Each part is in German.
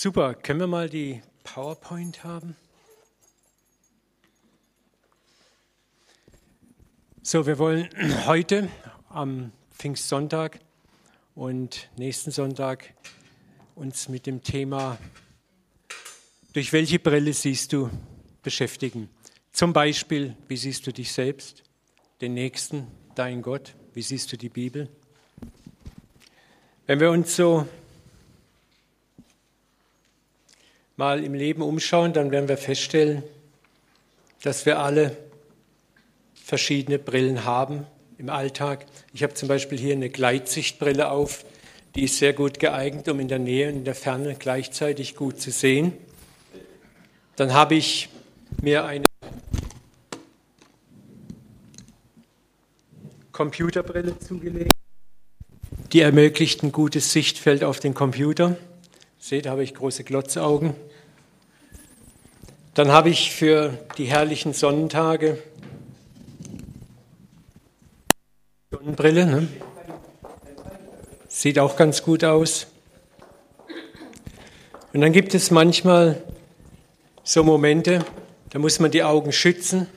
Super, können wir mal die PowerPoint haben? So, wir wollen heute am Pfingstsonntag und nächsten Sonntag uns mit dem Thema durch welche Brille siehst du beschäftigen. Zum Beispiel, wie siehst du dich selbst, den Nächsten, dein Gott, wie siehst du die Bibel? Wenn wir uns so mal im Leben umschauen, dann werden wir feststellen, dass wir alle verschiedene Brillen haben im Alltag. Ich habe zum Beispiel hier eine Gleitsichtbrille auf, die ist sehr gut geeignet, um in der Nähe und in der Ferne gleichzeitig gut zu sehen. Dann habe ich mir eine Computerbrille zugelegt. Die ermöglicht ein gutes Sichtfeld auf den Computer. Seht, habe ich große Glotzaugen. Dann habe ich für die herrlichen Sonnentage Sonnenbrille. Ne? Sieht auch ganz gut aus. Und dann gibt es manchmal so Momente, da muss man die Augen schützen.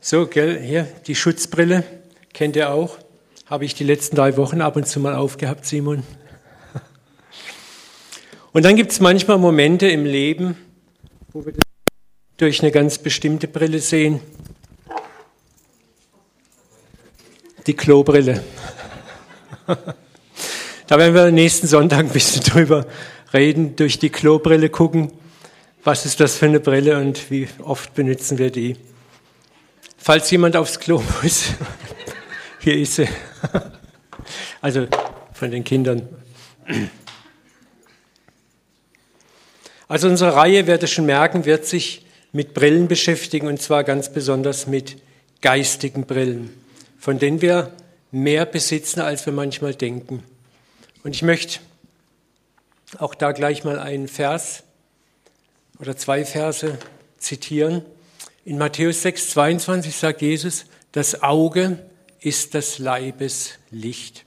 So, gell, hier die Schutzbrille, kennt ihr auch. Habe ich die letzten drei Wochen ab und zu mal aufgehabt, Simon. Und dann gibt es manchmal Momente im Leben, wo wir das durch eine ganz bestimmte Brille sehen. Die Klobrille. Da werden wir nächsten Sonntag ein bisschen drüber reden, durch die Klobrille gucken, was ist das für eine Brille und wie oft benutzen wir die. Falls jemand aufs Klo muss, hier ist sie. Also von den Kindern. Also unsere Reihe, werdet ihr schon merken, wird sich mit Brillen beschäftigen und zwar ganz besonders mit geistigen Brillen, von denen wir mehr besitzen, als wir manchmal denken. Und ich möchte auch da gleich mal einen Vers oder zwei Verse zitieren. In Matthäus 6, 22 sagt Jesus, das Auge ist das Leibes Licht.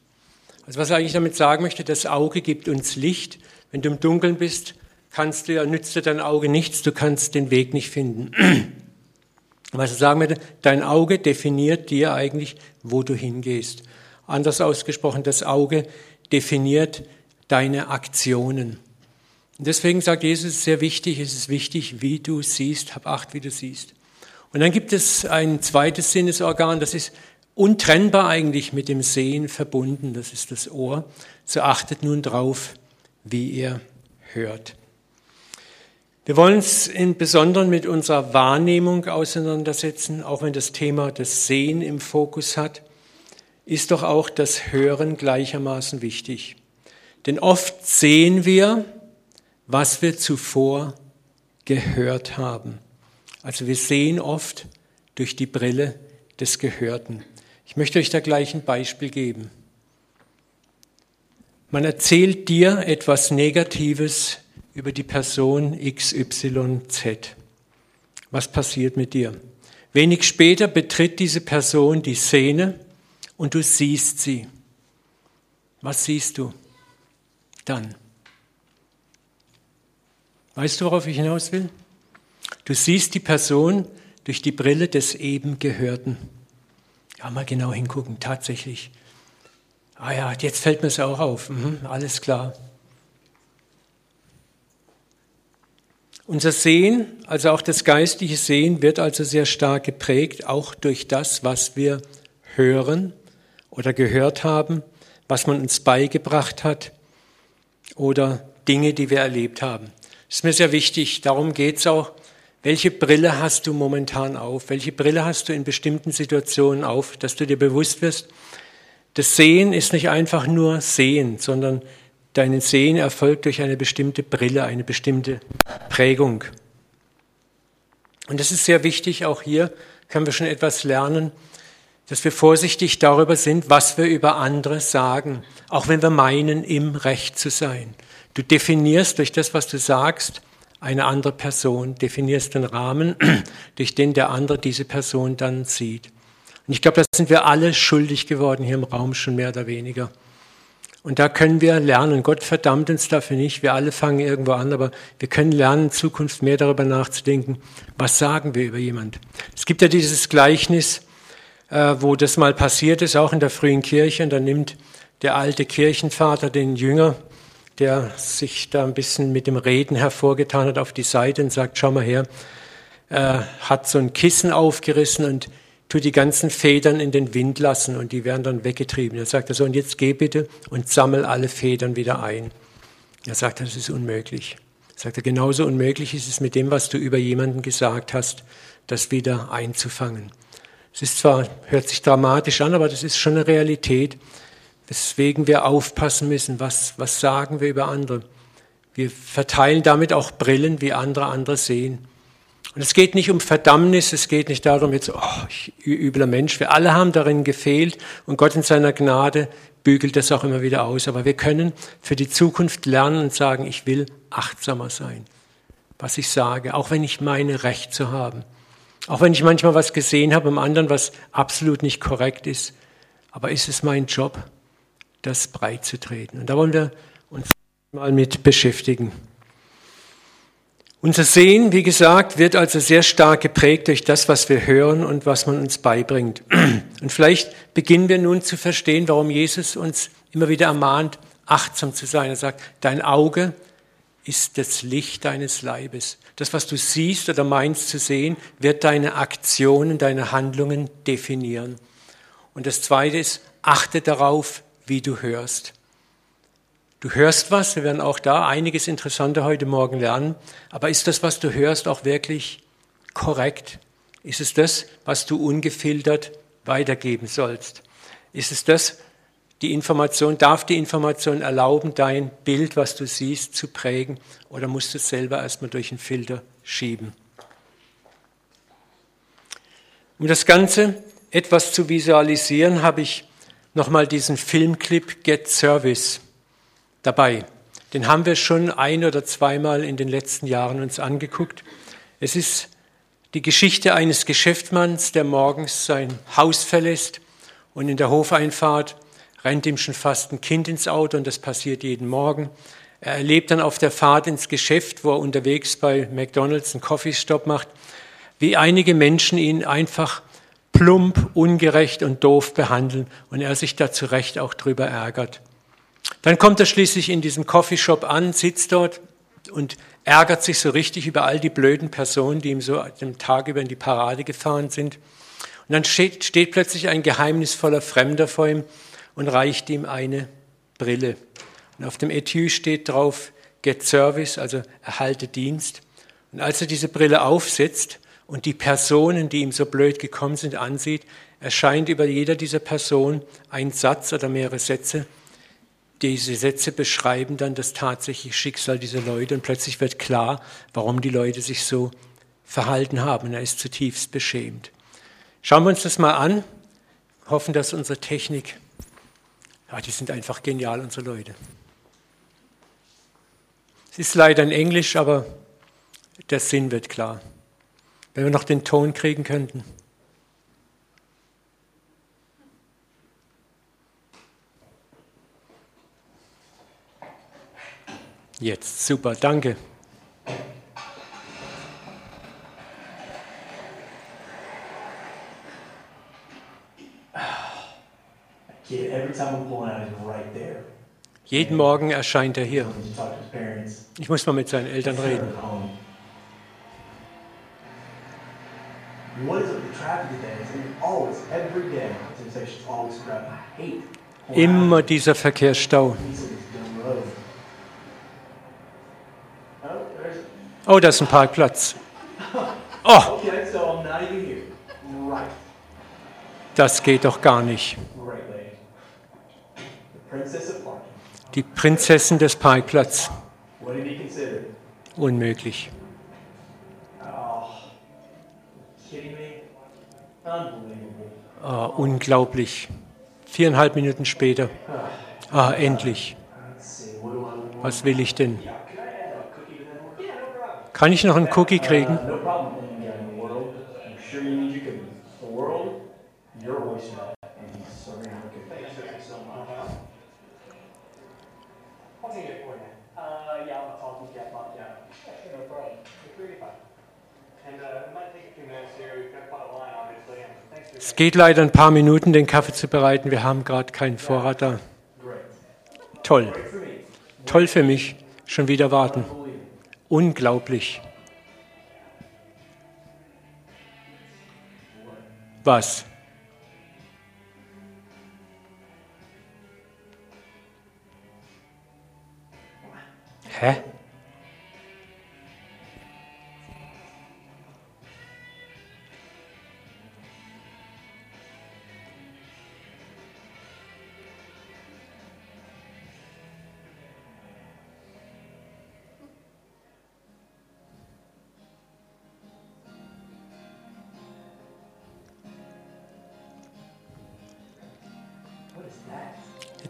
Also was er eigentlich damit sagen möchte, das Auge gibt uns Licht. Wenn du im Dunkeln bist, kannst du ja, nützt dir dein Auge nichts, du kannst den Weg nicht finden. Was er sagen möchte, dein Auge definiert dir eigentlich, wo du hingehst. Anders ausgesprochen, das Auge definiert deine Aktionen. Deswegen sagt Jesus, es ist sehr wichtig, es ist wichtig, wie du siehst, hab Acht, wie du siehst. Und dann gibt es ein zweites Sinnesorgan, das ist untrennbar eigentlich mit dem Sehen verbunden, das ist das Ohr. So achtet nun drauf, wie ihr hört. Wir wollen uns im Besonderen mit unserer Wahrnehmung auseinandersetzen, auch wenn das Thema das Sehen im Fokus hat, ist doch auch das Hören gleichermaßen wichtig. Denn oft sehen wir, was wir zuvor gehört haben. Also wir sehen oft durch die Brille des Gehörten. Ich möchte euch da gleich ein Beispiel geben. Man erzählt dir etwas Negatives über die Person XYZ. Was passiert mit dir? Wenig später betritt diese Person die Szene und du siehst sie. Was siehst du? dann. Weißt du, worauf ich hinaus will? Du siehst die Person durch die Brille des eben Gehörten. Ja, mal genau hingucken, tatsächlich. Ah ja, jetzt fällt mir es auch auf. Mhm, alles klar. Unser Sehen, also auch das geistliche Sehen, wird also sehr stark geprägt, auch durch das, was wir hören oder gehört haben, was man uns beigebracht hat oder Dinge, die wir erlebt haben. Das ist mir sehr wichtig. Darum geht es auch. Welche Brille hast du momentan auf? Welche Brille hast du in bestimmten Situationen auf, dass du dir bewusst wirst? Das Sehen ist nicht einfach nur Sehen, sondern dein Sehen erfolgt durch eine bestimmte Brille, eine bestimmte Prägung. Und das ist sehr wichtig. Auch hier können wir schon etwas lernen, dass wir vorsichtig darüber sind, was wir über andere sagen, auch wenn wir meinen, im Recht zu sein. Du definierst durch das, was du sagst, eine andere Person, definierst den Rahmen, durch den der andere diese Person dann sieht. Und ich glaube, da sind wir alle schuldig geworden hier im Raum schon mehr oder weniger. Und da können wir lernen. Gott verdammt uns dafür nicht. Wir alle fangen irgendwo an, aber wir können lernen, in Zukunft mehr darüber nachzudenken, was sagen wir über jemand. Es gibt ja dieses Gleichnis, äh, wo das mal passiert ist, auch in der frühen Kirche. Und da nimmt der alte Kirchenvater den Jünger, der sich da ein bisschen mit dem Reden hervorgetan hat, auf die Seite und sagt, schau mal her, äh, hat so ein Kissen aufgerissen und tu die ganzen Federn in den Wind lassen und die werden dann weggetrieben. Er sagt so, und jetzt geh bitte und sammel alle Federn wieder ein. Er sagt, das ist unmöglich. Er sagt, genauso unmöglich ist es mit dem, was du über jemanden gesagt hast, das wieder einzufangen. Es ist zwar, hört sich dramatisch an, aber das ist schon eine Realität, weswegen wir aufpassen müssen, was, was sagen wir über andere. Wir verteilen damit auch Brillen, wie andere andere sehen. Und es geht nicht um Verdammnis, es geht nicht darum, jetzt, oh, ich übler Mensch. Wir alle haben darin gefehlt und Gott in seiner Gnade bügelt das auch immer wieder aus. Aber wir können für die Zukunft lernen und sagen, ich will achtsamer sein, was ich sage, auch wenn ich meine, Recht zu haben. Auch wenn ich manchmal was gesehen habe am anderen, was absolut nicht korrekt ist. Aber ist es mein Job, das breit zu treten? Und da wollen wir uns mal mit beschäftigen. Unser Sehen, wie gesagt, wird also sehr stark geprägt durch das, was wir hören und was man uns beibringt. Und vielleicht beginnen wir nun zu verstehen, warum Jesus uns immer wieder ermahnt, achtsam zu sein. Er sagt, dein Auge ist das Licht deines Leibes. Das, was du siehst oder meinst zu sehen, wird deine Aktionen, deine Handlungen definieren. Und das Zweite ist, achte darauf, wie du hörst. Du hörst was, wir werden auch da einiges Interessanter heute Morgen lernen, aber ist das, was du hörst, auch wirklich korrekt? Ist es das, was du ungefiltert weitergeben sollst? Ist es das, die Information, darf die Information erlauben, dein Bild, was du siehst, zu prägen oder musst du es selber erstmal durch einen Filter schieben? Um das Ganze etwas zu visualisieren, habe ich nochmal diesen Filmclip Get Service dabei. Den haben wir schon ein oder zweimal in den letzten Jahren uns angeguckt. Es ist die Geschichte eines Geschäftsmanns, der morgens sein Haus verlässt und in der Hofeinfahrt rennt ihm schon fast ein Kind ins Auto und das passiert jeden Morgen. Er erlebt dann auf der Fahrt ins Geschäft, wo er unterwegs bei McDonald's einen Coffeestop macht, wie einige Menschen ihn einfach plump, ungerecht und doof behandeln und er sich da zu Recht auch drüber ärgert. Dann kommt er schließlich in diesem Coffeeshop an, sitzt dort und ärgert sich so richtig über all die blöden Personen, die ihm so den Tag über in die Parade gefahren sind. Und dann steht, steht plötzlich ein geheimnisvoller Fremder vor ihm und reicht ihm eine Brille. Und auf dem Etui steht drauf, Get Service, also erhalte Dienst. Und als er diese Brille aufsetzt und die Personen, die ihm so blöd gekommen sind, ansieht, erscheint über jeder dieser Personen ein Satz oder mehrere Sätze, diese Sätze beschreiben dann das tatsächliche Schicksal dieser Leute und plötzlich wird klar, warum die Leute sich so verhalten haben. er ist zutiefst beschämt. Schauen wir uns das mal an. Hoffen, dass unsere Technik, ja, die sind einfach genial, unsere Leute. Es ist leider in Englisch, aber der Sinn wird klar. Wenn wir noch den Ton kriegen könnten. Jetzt, super, danke. Jeden Morgen erscheint er hier. Ich muss mal mit seinen Eltern reden. Immer dieser Verkehrsstau. Oh, das ist ein Parkplatz. Oh! Das geht doch gar nicht. Die Prinzessin des Parkplatzes. Unmöglich. Oh, unglaublich. Viereinhalb Minuten später. Ah, endlich. Was will ich denn? Kann ich noch einen Cookie kriegen? Es geht leider ein paar Minuten, den Kaffee zu bereiten. Wir haben gerade keinen Vorrat da. Toll. Toll für mich. Schon wieder warten. Unglaublich. Was? Hä?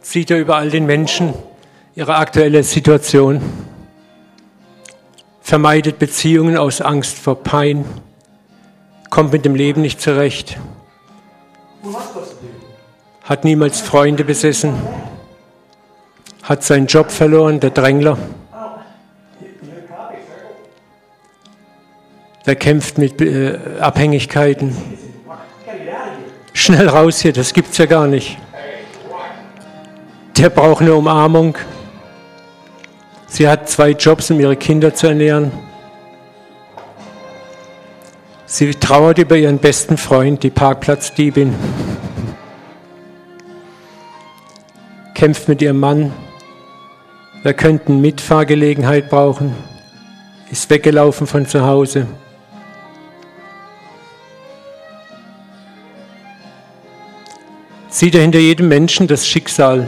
Sieht er überall den Menschen, ihre aktuelle Situation, vermeidet Beziehungen aus Angst vor Pein, kommt mit dem Leben nicht zurecht, hat niemals Freunde besessen, hat seinen Job verloren, der Drängler, der kämpft mit äh, Abhängigkeiten. Schnell raus hier, das gibt's ja gar nicht. Der braucht eine Umarmung. Sie hat zwei Jobs, um ihre Kinder zu ernähren. Sie trauert über ihren besten Freund, die Parkplatzdiebin. Kämpft mit ihrem Mann. Wir könnten Mitfahrgelegenheit brauchen. Ist weggelaufen von zu Hause. Sieht er hinter jedem Menschen das Schicksal.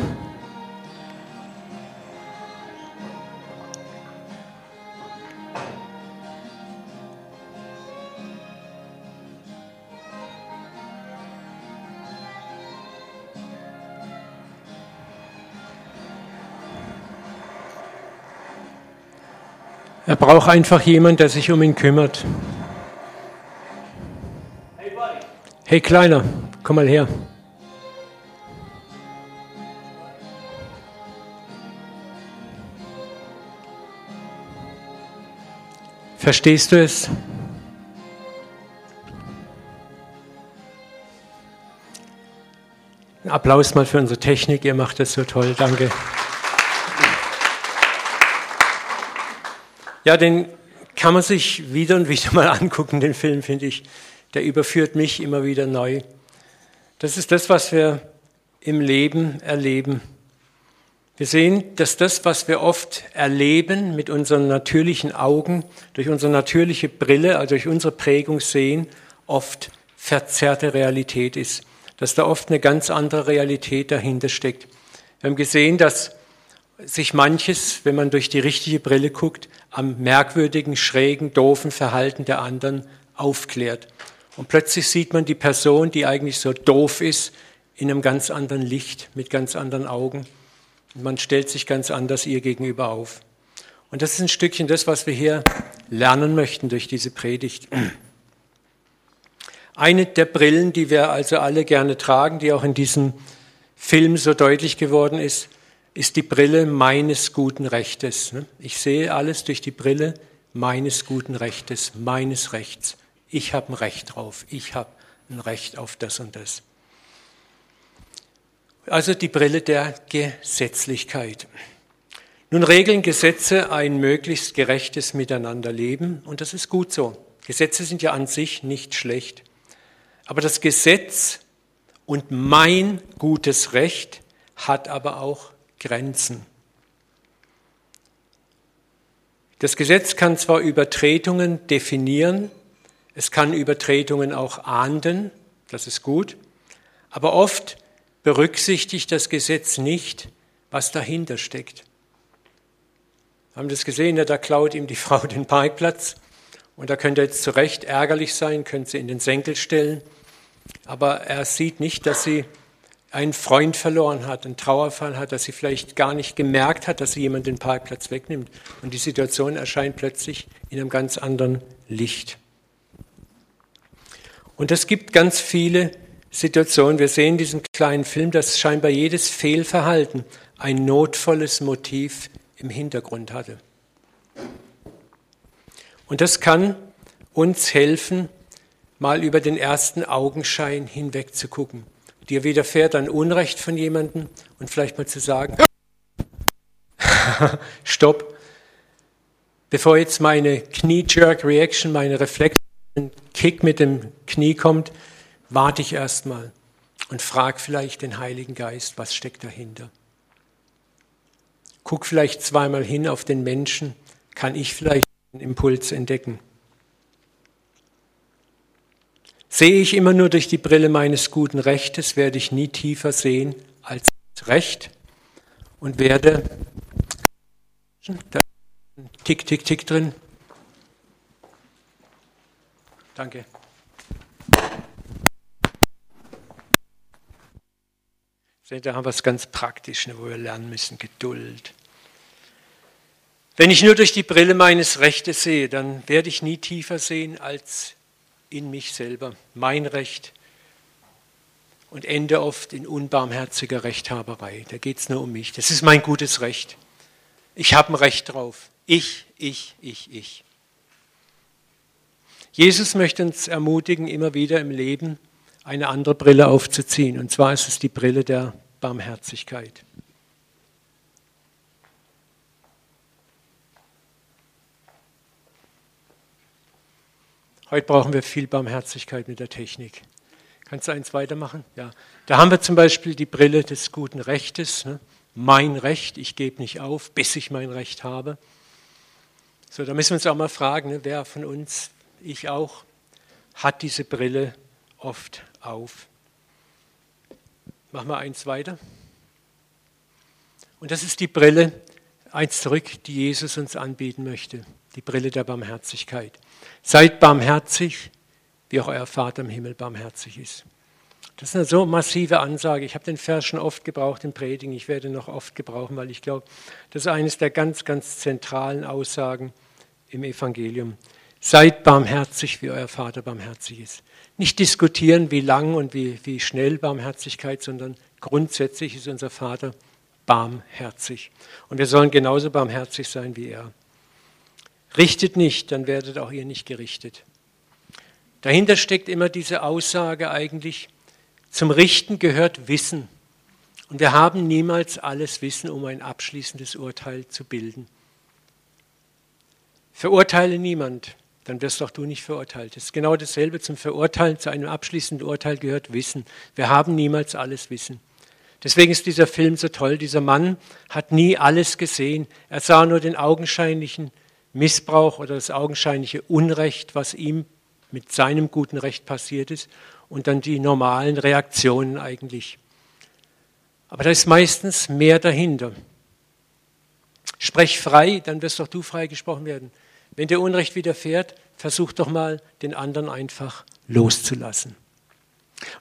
Er braucht einfach jemanden, der sich um ihn kümmert. Hey, Kleiner, komm mal her. Verstehst du es? Applaus mal für unsere Technik, ihr macht das so toll, danke. Ja, den kann man sich wieder und wieder mal angucken, den Film, finde ich. Der überführt mich immer wieder neu. Das ist das, was wir im Leben erleben. Wir sehen, dass das, was wir oft erleben mit unseren natürlichen Augen, durch unsere natürliche Brille, also durch unsere Prägung sehen, oft verzerrte Realität ist. Dass da oft eine ganz andere Realität dahinter steckt. Wir haben gesehen, dass sich manches, wenn man durch die richtige Brille guckt, am merkwürdigen, schrägen, doofen Verhalten der anderen aufklärt. Und plötzlich sieht man die Person, die eigentlich so doof ist, in einem ganz anderen Licht, mit ganz anderen Augen. Und man stellt sich ganz anders ihr gegenüber auf. Und das ist ein Stückchen das, was wir hier lernen möchten durch diese Predigt. Eine der Brillen, die wir also alle gerne tragen, die auch in diesem Film so deutlich geworden ist, ist die Brille meines guten Rechtes. Ich sehe alles durch die Brille meines guten Rechtes, meines Rechts. Ich habe ein Recht drauf. Ich habe ein Recht auf das und das. Also die Brille der Gesetzlichkeit. Nun regeln Gesetze ein möglichst gerechtes Miteinanderleben und das ist gut so. Gesetze sind ja an sich nicht schlecht. Aber das Gesetz und mein gutes Recht hat aber auch Grenzen. Das Gesetz kann zwar Übertretungen definieren, es kann Übertretungen auch ahnden, das ist gut, aber oft berücksichtigt das Gesetz nicht, was dahinter steckt. Wir haben das gesehen, da klaut ihm die Frau den Parkplatz und da könnte er jetzt zu Recht ärgerlich sein, könnte sie in den Senkel stellen, aber er sieht nicht, dass sie einen Freund verloren hat, einen Trauerfall hat, dass sie vielleicht gar nicht gemerkt hat, dass sie jemand den Parkplatz wegnimmt. Und die Situation erscheint plötzlich in einem ganz anderen Licht. Und es gibt ganz viele Situation. Wir sehen in diesem kleinen Film, dass scheinbar jedes Fehlverhalten ein notvolles Motiv im Hintergrund hatte. Und das kann uns helfen, mal über den ersten Augenschein hinweg zu gucken. Dir widerfährt ein Unrecht von jemandem und vielleicht mal zu sagen, stopp, bevor jetzt meine Knie-Jerk-Reaction, meine Reflex, ein Kick mit dem Knie kommt, warte ich erstmal und frag vielleicht den Heiligen Geist, was steckt dahinter. Guck vielleicht zweimal hin auf den Menschen, kann ich vielleicht einen Impuls entdecken. Sehe ich immer nur durch die Brille meines guten Rechtes, werde ich nie tiefer sehen als Recht und werde da Tick, Tick, Tick drin. Danke. Seht, da haben wir es ganz praktisch, ne, wo wir lernen müssen, Geduld. Wenn ich nur durch die Brille meines Rechtes sehe, dann werde ich nie tiefer sehen als in mich selber, mein Recht und ende oft in unbarmherziger Rechthaberei. Da geht es nur um mich. Das ist mein gutes Recht. Ich habe ein Recht drauf. Ich, ich, ich, ich. Jesus möchte uns ermutigen, immer wieder im Leben eine andere Brille aufzuziehen. Und zwar ist es die Brille der Barmherzigkeit. Heute brauchen wir viel Barmherzigkeit mit der Technik. Kannst du eins weitermachen? Ja. Da haben wir zum Beispiel die Brille des guten Rechtes. Ne? Mein Recht, ich gebe nicht auf, bis ich mein Recht habe. So, da müssen wir uns auch mal fragen, ne? wer von uns, ich auch, hat diese Brille oft auf. Machen wir eins weiter. Und das ist die Brille, eins zurück, die Jesus uns anbieten möchte, die Brille der Barmherzigkeit. Seid barmherzig, wie auch euer Vater im Himmel barmherzig ist. Das ist eine so massive Ansage. Ich habe den Vers schon oft gebraucht im Predigen. Ich werde noch oft gebrauchen, weil ich glaube, das ist eines der ganz, ganz zentralen Aussagen im Evangelium. Seid barmherzig, wie euer Vater barmherzig ist. Nicht diskutieren, wie lang und wie, wie schnell Barmherzigkeit, sondern grundsätzlich ist unser Vater barmherzig. Und wir sollen genauso barmherzig sein wie er. Richtet nicht, dann werdet auch ihr nicht gerichtet. Dahinter steckt immer diese Aussage eigentlich, zum Richten gehört Wissen. Und wir haben niemals alles Wissen, um ein abschließendes Urteil zu bilden. Verurteile niemand, dann wirst auch du nicht verurteilt. Es ist genau dasselbe zum Verurteilen, zu einem abschließenden Urteil gehört Wissen. Wir haben niemals alles Wissen. Deswegen ist dieser Film so toll. Dieser Mann hat nie alles gesehen. Er sah nur den augenscheinlichen Missbrauch oder das augenscheinliche Unrecht, was ihm mit seinem guten Recht passiert ist und dann die normalen Reaktionen eigentlich. Aber da ist meistens mehr dahinter. Sprech frei, dann wirst auch du frei gesprochen werden. Wenn dir Unrecht widerfährt, versuch doch mal, den anderen einfach loszulassen.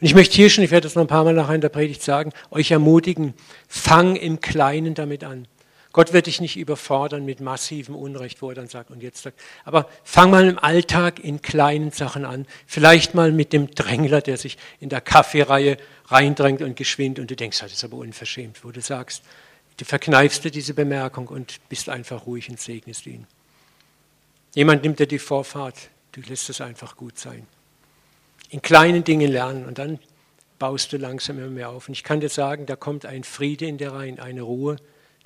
Und ich möchte hier schon, ich werde das noch ein paar Mal nachher in der Predigt sagen, euch ermutigen, fang im Kleinen damit an. Gott wird dich nicht überfordern mit massivem Unrecht, wo er dann sagt, und jetzt sagt, aber fang mal im Alltag in kleinen Sachen an. Vielleicht mal mit dem Drängler, der sich in der Kaffeereihe reindrängt und geschwind und du denkst, das ist aber unverschämt, wo du sagst, du verkneifst dir diese Bemerkung und bist einfach ruhig und segnest ihn. Jemand nimmt dir die Vorfahrt, du lässt es einfach gut sein. In kleinen Dingen lernen und dann baust du langsam immer mehr auf. Und ich kann dir sagen, da kommt ein Friede in dir rein, eine Ruhe,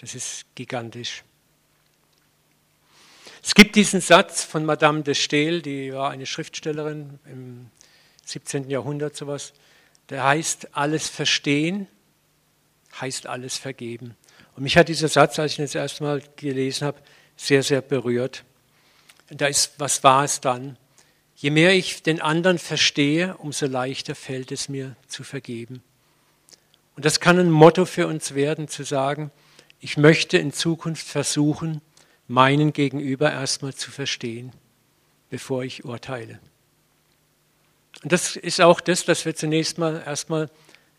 das ist gigantisch. Es gibt diesen Satz von Madame de Stael, die war eine Schriftstellerin im 17. Jahrhundert sowas, der heißt, alles verstehen heißt alles vergeben. Und mich hat dieser Satz, als ich ihn das erste Mal gelesen habe, sehr, sehr berührt. Und da ist, was war es dann? Je mehr ich den anderen verstehe, umso leichter fällt es mir zu vergeben. Und das kann ein Motto für uns werden, zu sagen, ich möchte in Zukunft versuchen, meinen Gegenüber erstmal zu verstehen, bevor ich urteile. Und das ist auch das, dass wir zunächst mal erstmal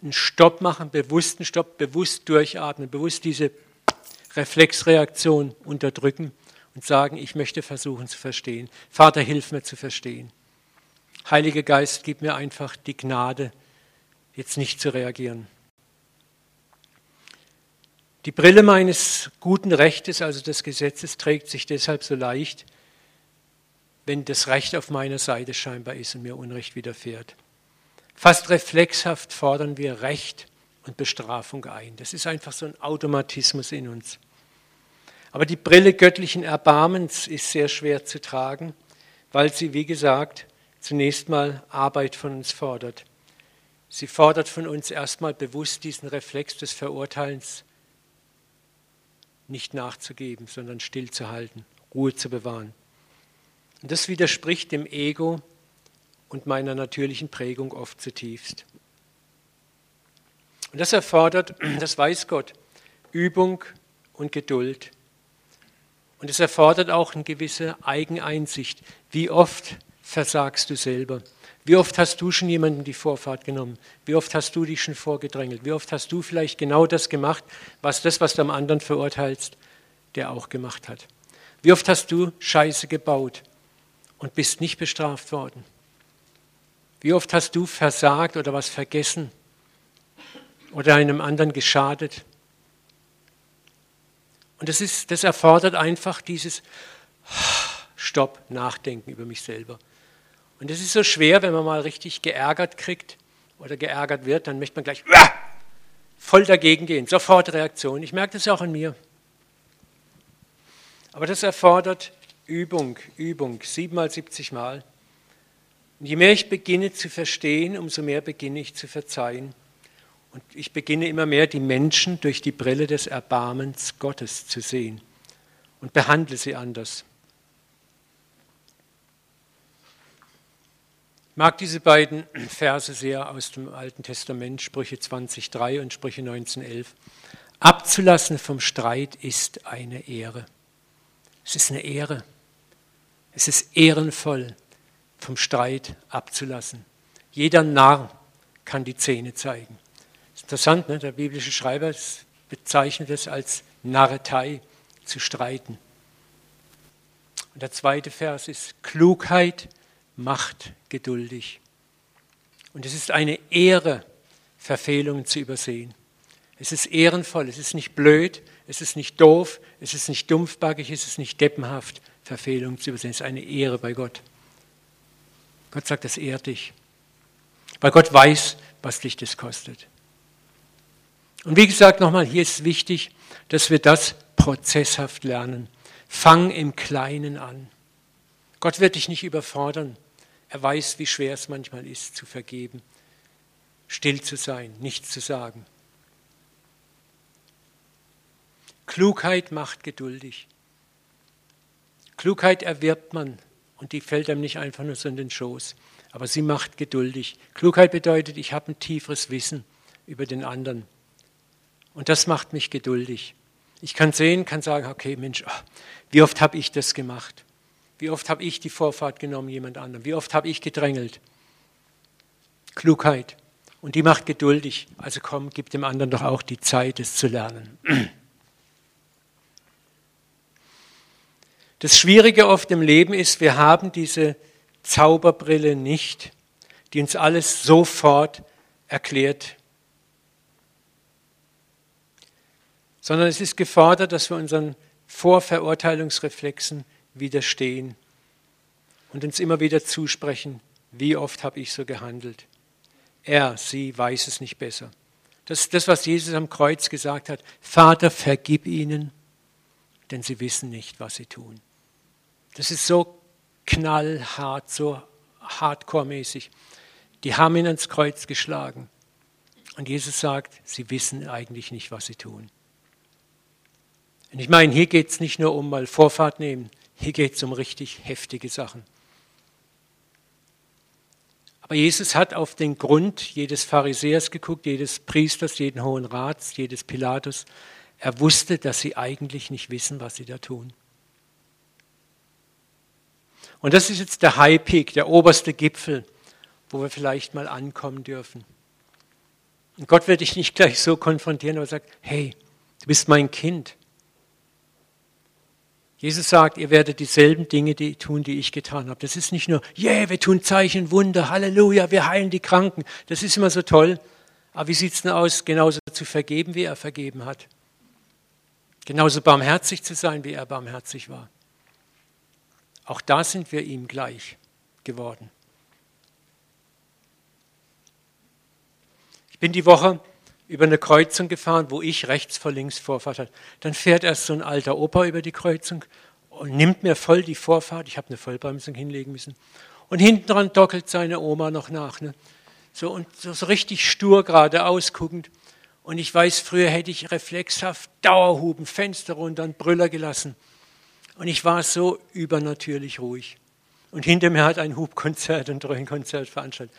einen Stopp machen, bewussten Stopp, bewusst durchatmen, bewusst diese Reflexreaktion unterdrücken und sagen, ich möchte versuchen zu verstehen. Vater, hilf mir zu verstehen. Heiliger Geist, gib mir einfach die Gnade, jetzt nicht zu reagieren. Die Brille meines guten Rechtes, also des Gesetzes, trägt sich deshalb so leicht, wenn das Recht auf meiner Seite scheinbar ist und mir Unrecht widerfährt. Fast reflexhaft fordern wir Recht und Bestrafung ein. Das ist einfach so ein Automatismus in uns. Aber die Brille göttlichen Erbarmens ist sehr schwer zu tragen, weil sie, wie gesagt, zunächst mal Arbeit von uns fordert. Sie fordert von uns erstmal bewusst diesen Reflex des Verurteilens nicht nachzugeben, sondern stillzuhalten, Ruhe zu bewahren. Und das widerspricht dem Ego und meiner natürlichen Prägung oft zutiefst. Und das erfordert, das weiß Gott, Übung und Geduld. Und es erfordert auch eine gewisse Eigeneinsicht. Wie oft versagst du selber? Wie oft hast du schon jemanden die Vorfahrt genommen? Wie oft hast du dich schon vorgedrängelt? Wie oft hast du vielleicht genau das gemacht, was das, was du am anderen verurteilst, der auch gemacht hat? Wie oft hast du Scheiße gebaut und bist nicht bestraft worden? Wie oft hast du versagt oder was vergessen oder einem anderen geschadet? Und das, ist, das erfordert einfach dieses Stopp, Nachdenken über mich selber. Und es ist so schwer, wenn man mal richtig geärgert kriegt oder geärgert wird, dann möchte man gleich voll dagegen gehen, sofort Reaktion. Ich merke das auch an mir. Aber das erfordert Übung, Übung, siebenmal, siebzig Mal. Und je mehr ich beginne zu verstehen, umso mehr beginne ich zu verzeihen. Und ich beginne immer mehr die Menschen durch die Brille des Erbarmens Gottes zu sehen und behandle sie anders. Mag diese beiden Verse sehr aus dem Alten Testament, Sprüche 20.3 und Sprüche 19.11. Abzulassen vom Streit ist eine Ehre. Es ist eine Ehre. Es ist ehrenvoll, vom Streit abzulassen. Jeder Narr kann die Zähne zeigen. Ist interessant, ne? der biblische Schreiber bezeichnet es als Narretei, zu streiten. Und der zweite Vers ist Klugheit macht geduldig. Und es ist eine Ehre, Verfehlungen zu übersehen. Es ist ehrenvoll, es ist nicht blöd, es ist nicht doof, es ist nicht dumpfbackig, es ist nicht deppenhaft, Verfehlungen zu übersehen. Es ist eine Ehre bei Gott. Gott sagt, das ehrt dich. Weil Gott weiß, was dich das kostet. Und wie gesagt, nochmal, hier ist wichtig, dass wir das prozesshaft lernen. Fang im Kleinen an. Gott wird dich nicht überfordern. Er weiß, wie schwer es manchmal ist, zu vergeben, still zu sein, nichts zu sagen. Klugheit macht geduldig. Klugheit erwirbt man und die fällt einem nicht einfach nur so in den Schoß, aber sie macht geduldig. Klugheit bedeutet, ich habe ein tieferes Wissen über den anderen und das macht mich geduldig. Ich kann sehen, kann sagen, okay Mensch, oh, wie oft habe ich das gemacht? Wie oft habe ich die Vorfahrt genommen, jemand anderem? Wie oft habe ich gedrängelt? Klugheit. Und die macht geduldig. Also komm, gib dem anderen doch auch die Zeit, es zu lernen. Das Schwierige oft im Leben ist, wir haben diese Zauberbrille nicht, die uns alles sofort erklärt, sondern es ist gefordert, dass wir unseren Vorverurteilungsreflexen widerstehen und uns immer wieder zusprechen, wie oft habe ich so gehandelt. Er, sie weiß es nicht besser. Das ist das, was Jesus am Kreuz gesagt hat. Vater, vergib ihnen, denn sie wissen nicht, was sie tun. Das ist so knallhart, so hardcore-mäßig. Die haben ihn ans Kreuz geschlagen. Und Jesus sagt, sie wissen eigentlich nicht, was sie tun. Und ich meine, hier geht es nicht nur um mal Vorfahrt nehmen. Hier geht es um richtig heftige Sachen. Aber Jesus hat auf den Grund jedes Pharisäers geguckt, jedes Priesters, jeden Hohen Rats, jedes Pilatus. Er wusste, dass sie eigentlich nicht wissen, was sie da tun. Und das ist jetzt der High Peak, der oberste Gipfel, wo wir vielleicht mal ankommen dürfen. Und Gott wird dich nicht gleich so konfrontieren, aber sagt, hey, du bist mein Kind. Jesus sagt, ihr werdet dieselben Dinge die tun, die ich getan habe. Das ist nicht nur, yeah, wir tun Zeichen, Wunder, Halleluja, wir heilen die Kranken. Das ist immer so toll. Aber wie sieht es denn aus, genauso zu vergeben, wie er vergeben hat? Genauso barmherzig zu sein, wie er barmherzig war. Auch da sind wir ihm gleich geworden. Ich bin die Woche über eine Kreuzung gefahren, wo ich rechts vor links Vorfahrt hatte. Dann fährt erst so ein alter Opa über die Kreuzung und nimmt mir voll die Vorfahrt. Ich habe eine Vollbremsung hinlegen müssen. Und hinten dran dockelt seine Oma noch nach. Ne? So, und so, so richtig stur geradeaus guckend. Und ich weiß, früher hätte ich reflexhaft Dauerhuben, Fenster runter und Brüller gelassen. Und ich war so übernatürlich ruhig. Und hinter mir hat ein Hubkonzert und Dröhnkonzert veranstaltet.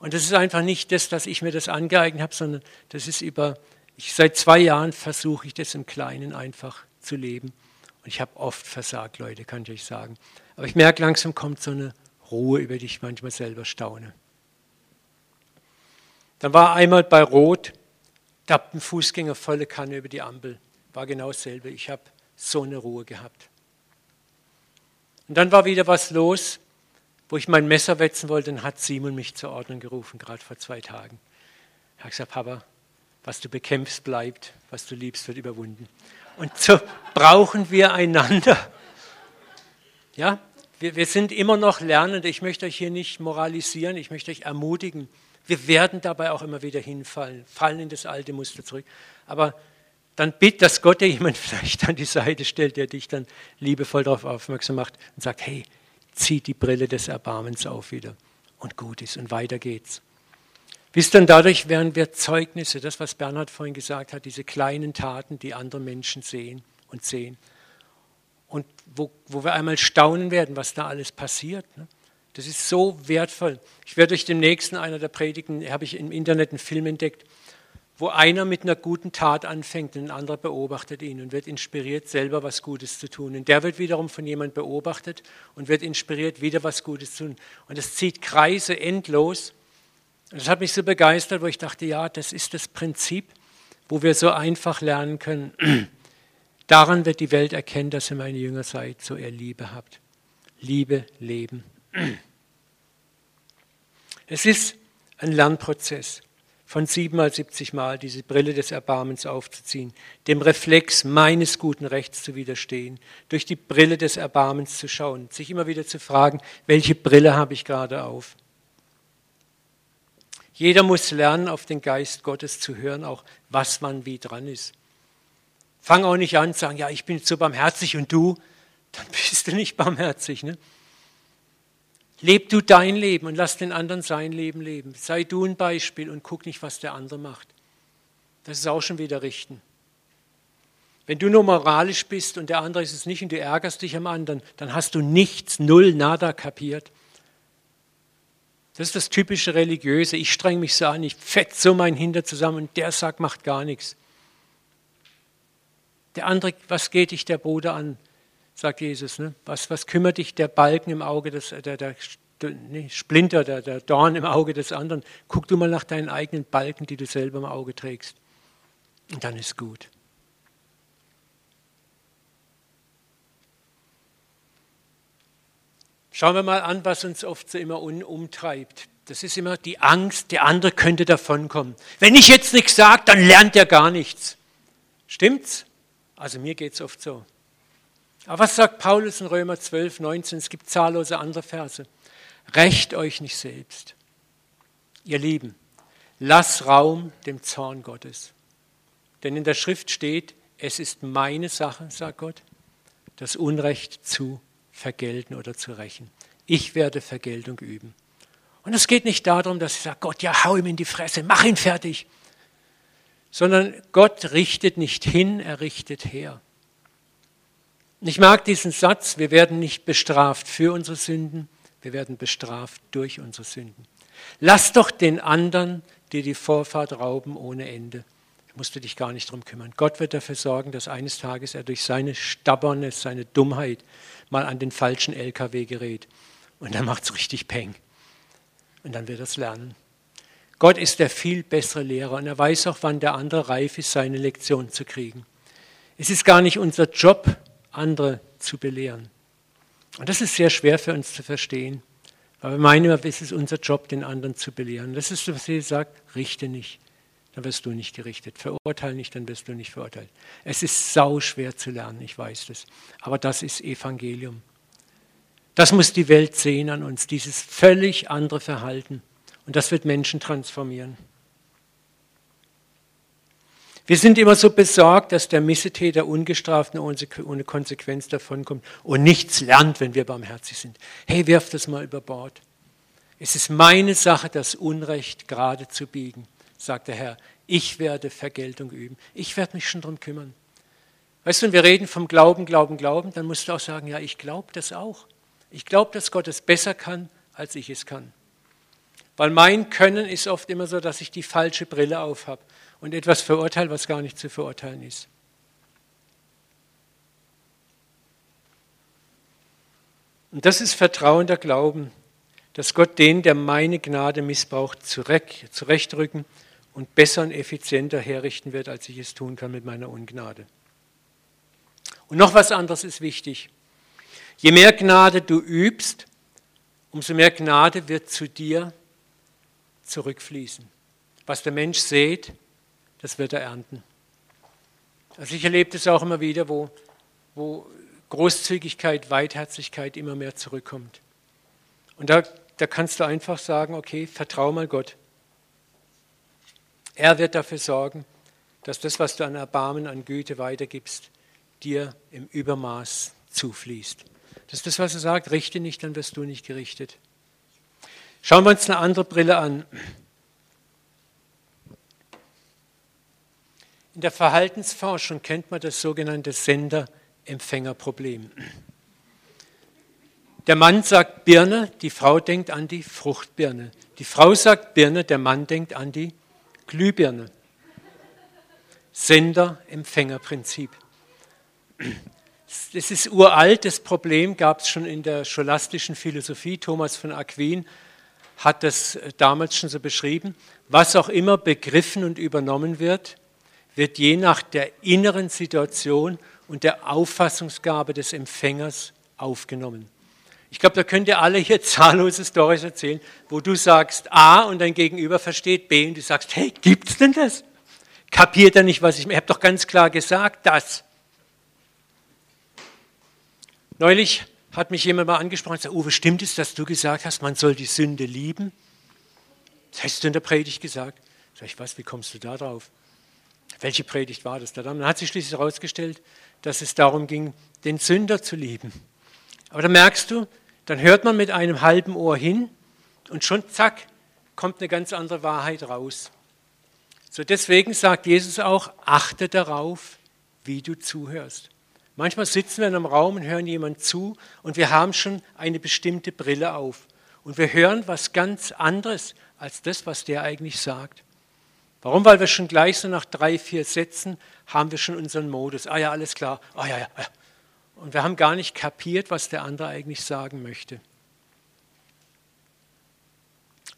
Und das ist einfach nicht das, dass ich mir das angeeignet habe, sondern das ist über, ich, seit zwei Jahren versuche ich das im Kleinen einfach zu leben. Und ich habe oft versagt, Leute, kann ich euch sagen. Aber ich merke, langsam kommt so eine Ruhe, über die ich manchmal selber staune. Dann war einmal bei Rot, da ein Fußgänger volle Kanne über die Ampel. War genau dasselbe. Ich habe so eine Ruhe gehabt. Und dann war wieder was los wo ich mein Messer wetzen wollte, dann hat Simon mich zur Ordnung gerufen, gerade vor zwei Tagen. Er hat gesagt, Papa, was du bekämpfst, bleibt, was du liebst, wird überwunden. Und so brauchen wir einander. Ja, wir, wir sind immer noch Lernende. Ich möchte euch hier nicht moralisieren, ich möchte euch ermutigen. Wir werden dabei auch immer wieder hinfallen, fallen in das alte Muster zurück. Aber dann bitte, dass Gott dir jemand vielleicht an die Seite stellt, der dich dann liebevoll darauf aufmerksam macht und sagt, hey, zieht die Brille des Erbarmens auf wieder und gut ist und weiter geht's. Wisst ihr, dadurch werden wir Zeugnisse, das, was Bernhard vorhin gesagt hat, diese kleinen Taten, die andere Menschen sehen und sehen. Und wo, wo wir einmal staunen werden, was da alles passiert. Ne? Das ist so wertvoll. Ich werde euch demnächst in einer der Predigten, habe ich im Internet einen Film entdeckt, wo einer mit einer guten Tat anfängt und ein anderer beobachtet ihn und wird inspiriert, selber was Gutes zu tun. Und der wird wiederum von jemand beobachtet und wird inspiriert, wieder was Gutes zu tun. Und es zieht Kreise endlos. Und das hat mich so begeistert, wo ich dachte, ja, das ist das Prinzip, wo wir so einfach lernen können. Daran wird die Welt erkennen, dass ihr meine Jünger seid, so ihr Liebe habt. Liebe, Leben. Es ist ein Lernprozess von siebenmal, siebzig Mal diese Brille des Erbarmens aufzuziehen, dem Reflex meines guten Rechts zu widerstehen, durch die Brille des Erbarmens zu schauen, sich immer wieder zu fragen, welche Brille habe ich gerade auf? Jeder muss lernen, auf den Geist Gottes zu hören, auch was man wie dran ist. Fang auch nicht an zu sagen, ja, ich bin so barmherzig und du, dann bist du nicht barmherzig. Ne? Leb du dein Leben und lass den anderen sein Leben leben. Sei du ein Beispiel und guck nicht, was der andere macht. Das ist auch schon wieder richten. Wenn du nur moralisch bist und der andere ist es nicht und du ärgerst dich am anderen, dann hast du nichts, null, nada kapiert. Das ist das typische Religiöse. Ich streng mich so an, ich fett so mein Hinter zusammen und der sagt, macht gar nichts. Der andere, was geht dich der Bruder an? Sagt Jesus. Ne? Was, was kümmert dich der Balken im Auge des, der, der nee, Splinter, der, der Dorn im Auge des anderen? Guck du mal nach deinen eigenen Balken, die du selber im Auge trägst. Und dann ist gut. Schauen wir mal an, was uns oft so immer umtreibt. Das ist immer die Angst, der andere könnte davonkommen. Wenn ich jetzt nichts sage, dann lernt er gar nichts. Stimmt's? Also mir geht es oft so. Aber was sagt Paulus in Römer 12, 19? Es gibt zahllose andere Verse. Recht euch nicht selbst. Ihr Lieben, lass Raum dem Zorn Gottes. Denn in der Schrift steht, es ist meine Sache, sagt Gott, das Unrecht zu vergelten oder zu rächen. Ich werde Vergeltung üben. Und es geht nicht darum, dass ich sage, Gott, ja, hau ihm in die Fresse, mach ihn fertig. Sondern Gott richtet nicht hin, er richtet her. Ich mag diesen Satz, wir werden nicht bestraft für unsere Sünden, wir werden bestraft durch unsere Sünden. Lass doch den anderen dir die Vorfahrt rauben ohne Ende. Musst du dich gar nicht drum kümmern. Gott wird dafür sorgen, dass eines Tages er durch seine Stubbornness, seine Dummheit mal an den falschen LKW gerät. Und dann macht es richtig Peng. Und dann wird er es lernen. Gott ist der viel bessere Lehrer und er weiß auch, wann der andere reif ist, seine Lektion zu kriegen. Es ist gar nicht unser Job, andere zu belehren. Und das ist sehr schwer für uns zu verstehen. Aber wir meinen, es ist unser Job, den anderen zu belehren. Das ist, was sie sagt, richte nicht. dann wirst du nicht gerichtet. Verurteile nicht, dann wirst du nicht verurteilt. Es ist sau schwer zu lernen, ich weiß das. Aber das ist Evangelium. Das muss die Welt sehen an uns, dieses völlig andere Verhalten. Und das wird Menschen transformieren. Wir sind immer so besorgt, dass der Missetäter ungestraft ohne Konsequenz davonkommt und nichts lernt, wenn wir barmherzig sind. Hey, wirf das mal über Bord. Es ist meine Sache, das Unrecht gerade zu biegen, sagt der Herr. Ich werde Vergeltung üben. Ich werde mich schon darum kümmern. Weißt du, wenn wir reden vom Glauben, Glauben, Glauben, dann musst du auch sagen, ja, ich glaube das auch. Ich glaube, dass Gott es besser kann, als ich es kann. Weil mein Können ist oft immer so, dass ich die falsche Brille aufhab und etwas verurteile, was gar nicht zu verurteilen ist. Und das ist vertrauender Glauben, dass Gott den, der meine Gnade missbraucht, zurechtrücken und besser und effizienter herrichten wird, als ich es tun kann mit meiner Ungnade. Und noch was anderes ist wichtig. Je mehr Gnade du übst, umso mehr Gnade wird zu dir zurückfließen. Was der Mensch sät, das wird er ernten. Also ich erlebe das auch immer wieder, wo, wo Großzügigkeit, Weitherzigkeit immer mehr zurückkommt. Und da, da kannst du einfach sagen, okay, vertrau mal Gott. Er wird dafür sorgen, dass das, was du an Erbarmen, an Güte weitergibst, dir im Übermaß zufließt. Das ist das, was er sagt, richte nicht, dann wirst du nicht gerichtet. Schauen wir uns eine andere Brille an. In der Verhaltensforschung kennt man das sogenannte Sender-Empfänger-Problem. Der Mann sagt Birne, die Frau denkt an die Fruchtbirne. Die Frau sagt Birne, der Mann denkt an die Glühbirne. Sender-Empfänger-Prinzip. Das ist uralt, das Problem gab es schon in der scholastischen Philosophie. Thomas von Aquin hat das damals schon so beschrieben. Was auch immer begriffen und übernommen wird, wird je nach der inneren Situation und der Auffassungsgabe des Empfängers aufgenommen. Ich glaube, da könnt ihr alle hier zahllose Storys erzählen, wo du sagst A und dein Gegenüber versteht B und du sagst, hey, gibt's denn das? Kapiert er nicht, was ich, ich habe doch ganz klar gesagt, das. Neulich hat mich jemand mal angesprochen und gesagt, Uwe, stimmt es, dass du gesagt hast, man soll die Sünde lieben? Das hast du in der Predigt gesagt. Sag ich, was, wie kommst du da drauf? Welche Predigt war das? Dann hat sich schließlich herausgestellt, dass es darum ging, den Sünder zu lieben. Aber da merkst du, dann hört man mit einem halben Ohr hin und schon zack, kommt eine ganz andere Wahrheit raus. So deswegen sagt Jesus auch, achte darauf, wie du zuhörst. Manchmal sitzen wir in einem Raum und hören jemand zu und wir haben schon eine bestimmte Brille auf. Und wir hören was ganz anderes als das, was der eigentlich sagt. Warum? Weil wir schon gleich so nach drei, vier Sätzen haben wir schon unseren Modus. Ah ja, alles klar. Ah ja, ja. Und wir haben gar nicht kapiert, was der andere eigentlich sagen möchte.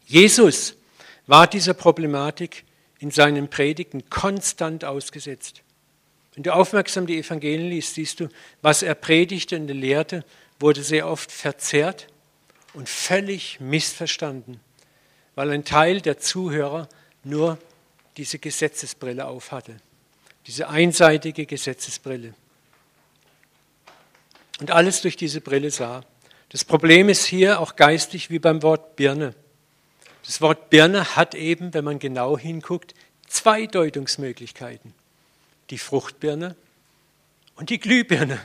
Jesus war dieser Problematik in seinen Predigten konstant ausgesetzt. Wenn du aufmerksam die Evangelien liest, siehst du, was er predigte und lehrte, wurde sehr oft verzerrt und völlig missverstanden, weil ein Teil der Zuhörer nur diese Gesetzesbrille aufhatte, diese einseitige Gesetzesbrille. Und alles durch diese Brille sah. Das Problem ist hier auch geistig wie beim Wort Birne. Das Wort Birne hat eben, wenn man genau hinguckt, zwei Deutungsmöglichkeiten. Die Fruchtbirne und die Glühbirne.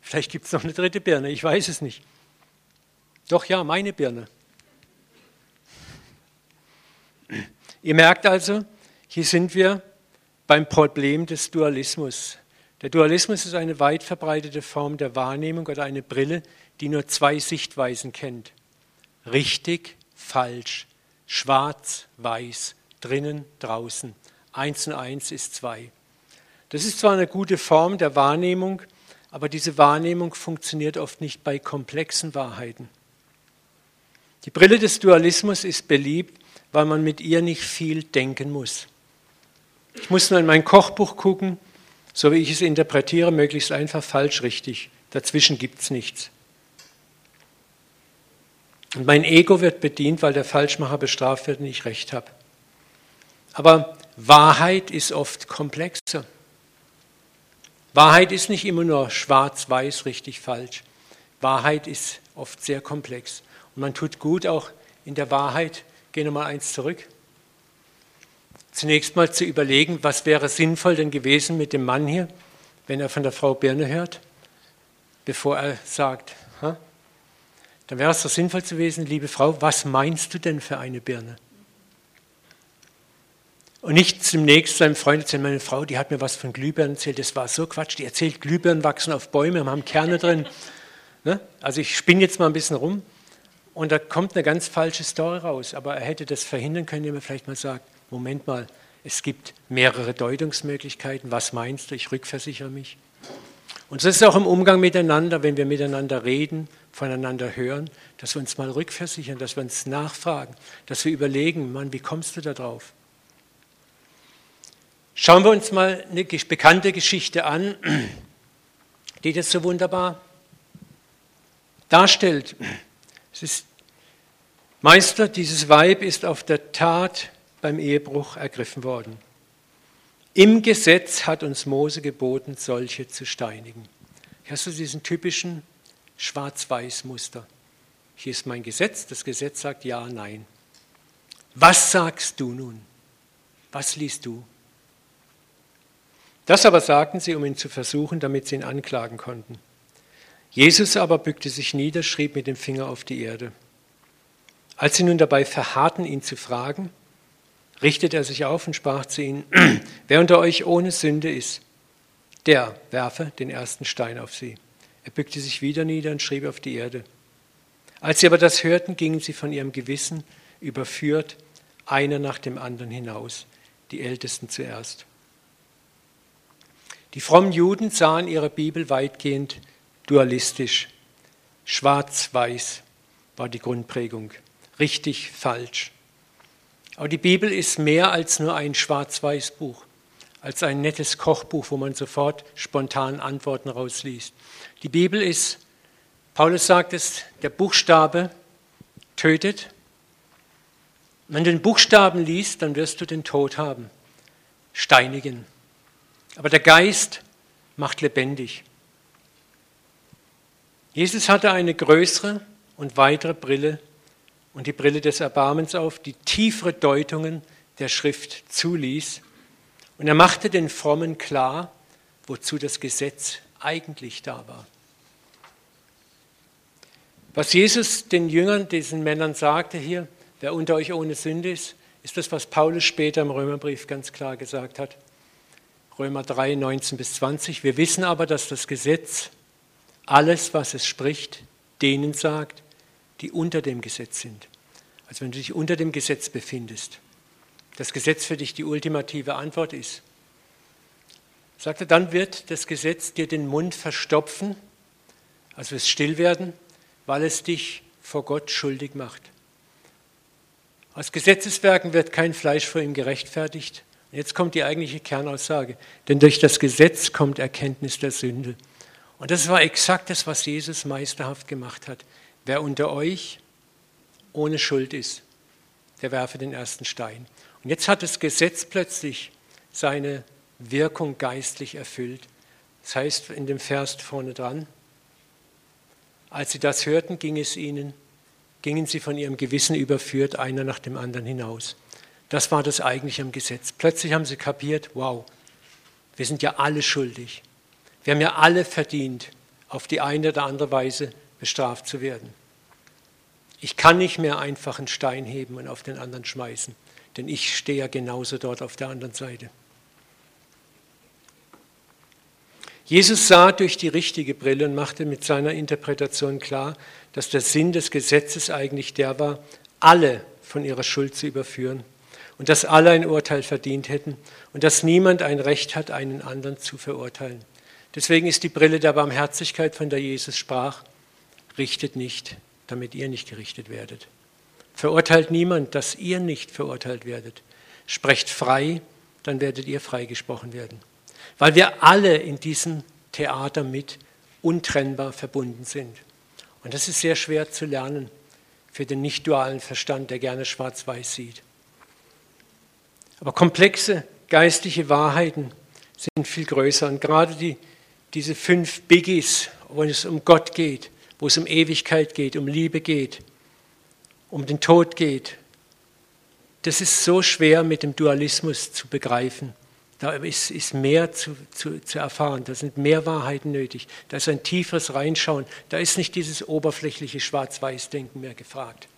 Vielleicht gibt es noch eine dritte Birne, ich weiß es nicht. Doch ja, meine Birne. Ihr merkt also, hier sind wir beim Problem des Dualismus. Der Dualismus ist eine weit verbreitete Form der Wahrnehmung oder eine Brille, die nur zwei Sichtweisen kennt. Richtig, falsch, schwarz, weiß, drinnen, draußen. Eins und eins ist zwei. Das ist zwar eine gute Form der Wahrnehmung, aber diese Wahrnehmung funktioniert oft nicht bei komplexen Wahrheiten. Die Brille des Dualismus ist beliebt, weil man mit ihr nicht viel denken muss. Ich muss nur in mein Kochbuch gucken, so wie ich es interpretiere, möglichst einfach falsch richtig. Dazwischen gibt es nichts. Und mein Ego wird bedient, weil der Falschmacher bestraft wird und ich recht habe. Aber Wahrheit ist oft komplexer. Wahrheit ist nicht immer nur schwarz-weiß, richtig, falsch. Wahrheit ist oft sehr komplex. Und man tut gut auch in der Wahrheit, gehen wir mal eins zurück, zunächst mal zu überlegen, was wäre sinnvoll denn gewesen mit dem Mann hier, wenn er von der Frau Birne hört, bevor er sagt, ha? dann wäre es doch sinnvoll gewesen, liebe Frau, was meinst du denn für eine Birne? Und nicht zunächst seinem Freund erzählen, meine Frau, die hat mir was von Glühbirnen erzählt, das war so Quatsch, die erzählt, Glühbirnen wachsen auf Bäumen, haben Kerne drin. Ne? Also ich spinne jetzt mal ein bisschen rum und da kommt eine ganz falsche Story raus, aber er hätte das verhindern können, indem er vielleicht mal sagt, Moment mal, es gibt mehrere Deutungsmöglichkeiten, was meinst du, ich rückversichere mich. Und so ist es auch im Umgang miteinander, wenn wir miteinander reden, voneinander hören, dass wir uns mal rückversichern, dass wir uns nachfragen, dass wir überlegen, Mann, wie kommst du da drauf? Schauen wir uns mal eine bekannte Geschichte an, die das so wunderbar darstellt. Es ist Meister, dieses Weib ist auf der Tat beim Ehebruch ergriffen worden. Im Gesetz hat uns Mose geboten, solche zu steinigen. Hier hast du diesen typischen Schwarz-Weiß-Muster. Hier ist mein Gesetz, das Gesetz sagt ja, nein. Was sagst du nun? Was liest du? Das aber sagten sie, um ihn zu versuchen, damit sie ihn anklagen konnten. Jesus aber bückte sich nieder, schrieb mit dem Finger auf die Erde. Als sie nun dabei verharrten, ihn zu fragen, richtete er sich auf und sprach zu ihnen, wer unter euch ohne Sünde ist, der werfe den ersten Stein auf sie. Er bückte sich wieder nieder und schrieb auf die Erde. Als sie aber das hörten, gingen sie von ihrem Gewissen überführt, einer nach dem anderen hinaus, die Ältesten zuerst. Die frommen Juden sahen ihre Bibel weitgehend dualistisch. Schwarz-Weiß war die Grundprägung. Richtig, falsch. Aber die Bibel ist mehr als nur ein Schwarz-Weiß-Buch, als ein nettes Kochbuch, wo man sofort spontan Antworten rausliest. Die Bibel ist, Paulus sagt es, der Buchstabe tötet. Wenn du den Buchstaben liest, dann wirst du den Tod haben, steinigen. Aber der Geist macht lebendig. Jesus hatte eine größere und weitere Brille und die Brille des Erbarmens auf, die tiefere Deutungen der Schrift zuließ. Und er machte den Frommen klar, wozu das Gesetz eigentlich da war. Was Jesus den Jüngern, diesen Männern sagte hier, wer unter euch ohne Sünde ist, ist das, was Paulus später im Römerbrief ganz klar gesagt hat. Römer 3, 19 bis 20. Wir wissen aber, dass das Gesetz alles, was es spricht, denen sagt, die unter dem Gesetz sind. Also wenn du dich unter dem Gesetz befindest, das Gesetz für dich die ultimative Antwort ist, sagt er, dann wird das Gesetz dir den Mund verstopfen, also es still werden, weil es dich vor Gott schuldig macht. Aus Gesetzeswerken wird kein Fleisch vor ihm gerechtfertigt, Jetzt kommt die eigentliche Kernaussage. Denn durch das Gesetz kommt Erkenntnis der Sünde. Und das war exakt das, was Jesus meisterhaft gemacht hat. Wer unter euch ohne Schuld ist, der werfe den ersten Stein. Und jetzt hat das Gesetz plötzlich seine Wirkung geistlich erfüllt. Das heißt in dem Vers vorne dran, als sie das hörten, ging es ihnen, gingen sie von ihrem Gewissen überführt, einer nach dem anderen hinaus. Das war das eigentliche im Gesetz. Plötzlich haben sie kapiert, wow, wir sind ja alle schuldig. Wir haben ja alle verdient, auf die eine oder andere Weise bestraft zu werden. Ich kann nicht mehr einfach einen Stein heben und auf den anderen schmeißen, denn ich stehe ja genauso dort auf der anderen Seite. Jesus sah durch die richtige Brille und machte mit seiner Interpretation klar, dass der Sinn des Gesetzes eigentlich der war, alle von ihrer Schuld zu überführen und dass alle ein Urteil verdient hätten und dass niemand ein Recht hat, einen anderen zu verurteilen. Deswegen ist die Brille der Barmherzigkeit, von der Jesus sprach, richtet nicht, damit ihr nicht gerichtet werdet. Verurteilt niemand, dass ihr nicht verurteilt werdet. Sprecht frei, dann werdet ihr freigesprochen werden. Weil wir alle in diesem Theater mit untrennbar verbunden sind. Und das ist sehr schwer zu lernen für den nicht dualen Verstand, der gerne schwarz-weiß sieht. Aber komplexe geistliche Wahrheiten sind viel größer. Und gerade die, diese fünf Biggies, wo es um Gott geht, wo es um Ewigkeit geht, um Liebe geht, um den Tod geht, das ist so schwer mit dem Dualismus zu begreifen. Da ist, ist mehr zu, zu, zu, erfahren, da sind mehr Wahrheiten nötig, da ist ein tieferes Reinschauen, da ist nicht dieses oberflächliche Schwarz-Weiß-Denken mehr gefragt.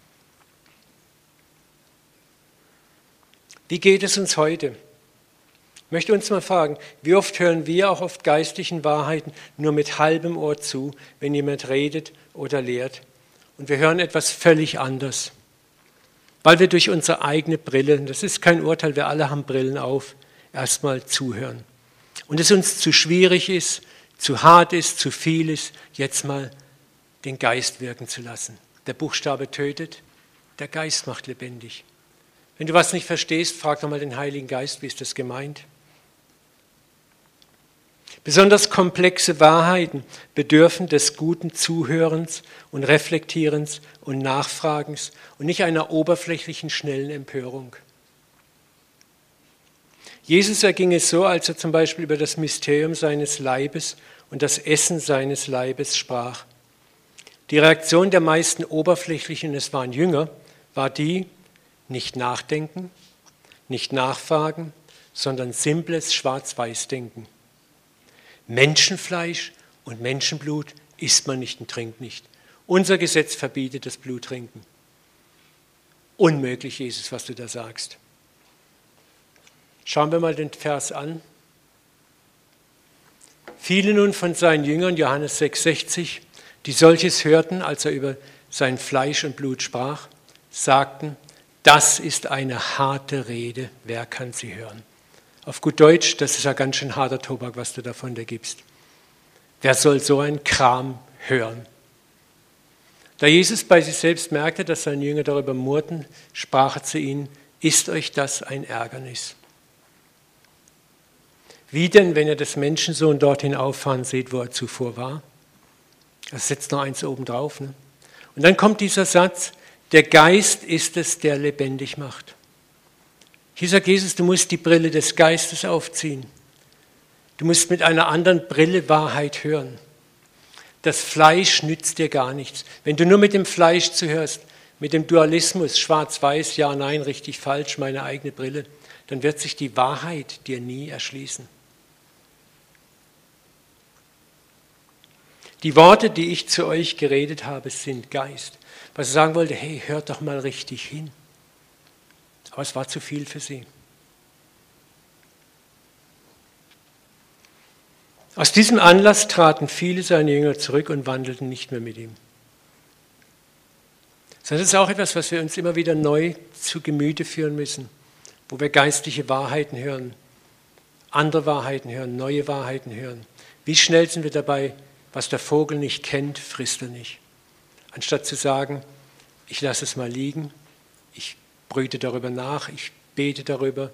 Wie geht es uns heute? Ich möchte uns mal fragen, wie oft hören wir auch oft geistlichen Wahrheiten nur mit halbem Ohr zu, wenn jemand redet oder lehrt? Und wir hören etwas völlig anderes, weil wir durch unsere eigene Brille, das ist kein Urteil, wir alle haben Brillen auf, erstmal zuhören. Und es uns zu schwierig ist, zu hart ist, zu viel ist, jetzt mal den Geist wirken zu lassen. Der Buchstabe tötet, der Geist macht lebendig. Wenn du was nicht verstehst, frag doch mal den Heiligen Geist, wie ist das gemeint? Besonders komplexe Wahrheiten bedürfen des guten Zuhörens und Reflektierens und Nachfragens und nicht einer oberflächlichen, schnellen Empörung. Jesus erging es so, als er zum Beispiel über das Mysterium seines Leibes und das Essen seines Leibes sprach. Die Reaktion der meisten Oberflächlichen, es waren Jünger, war die, nicht nachdenken, nicht nachfragen, sondern simples Schwarz-Weiß-Denken. Menschenfleisch und Menschenblut isst man nicht und trinkt nicht. Unser Gesetz verbietet das Bluttrinken. Unmöglich, Jesus, was du da sagst. Schauen wir mal den Vers an. Viele nun von seinen Jüngern, Johannes 6,60, die solches hörten, als er über sein Fleisch und Blut sprach, sagten, das ist eine harte Rede, wer kann sie hören? Auf gut Deutsch, das ist ja ganz schön harter Tobak, was du davon dir gibst. Wer soll so einen Kram hören? Da Jesus bei sich selbst merkte, dass seine Jünger darüber murrten, sprach er zu ihnen, ist euch das ein Ärgernis? Wie denn, wenn ihr das Menschensohn dorthin auffahren seht, wo er zuvor war? Das setzt noch eins oben drauf. Ne? Und dann kommt dieser Satz, der Geist ist es, der lebendig macht. Hier sagt Jesus, du musst die Brille des Geistes aufziehen. Du musst mit einer anderen Brille Wahrheit hören. Das Fleisch nützt dir gar nichts. Wenn du nur mit dem Fleisch zuhörst, mit dem Dualismus, schwarz-weiß, ja, nein, richtig, falsch, meine eigene Brille, dann wird sich die Wahrheit dir nie erschließen. Die Worte, die ich zu euch geredet habe, sind Geist. Was er sagen wollte, hey, hört doch mal richtig hin. Aber es war zu viel für sie. Aus diesem Anlass traten viele seiner Jünger zurück und wandelten nicht mehr mit ihm. Das ist auch etwas, was wir uns immer wieder neu zu Gemüte führen müssen, wo wir geistliche Wahrheiten hören, andere Wahrheiten hören, neue Wahrheiten hören. Wie schnell sind wir dabei, was der Vogel nicht kennt, frisst er nicht. Anstatt zu sagen, ich lasse es mal liegen, brüte darüber nach, ich bete darüber,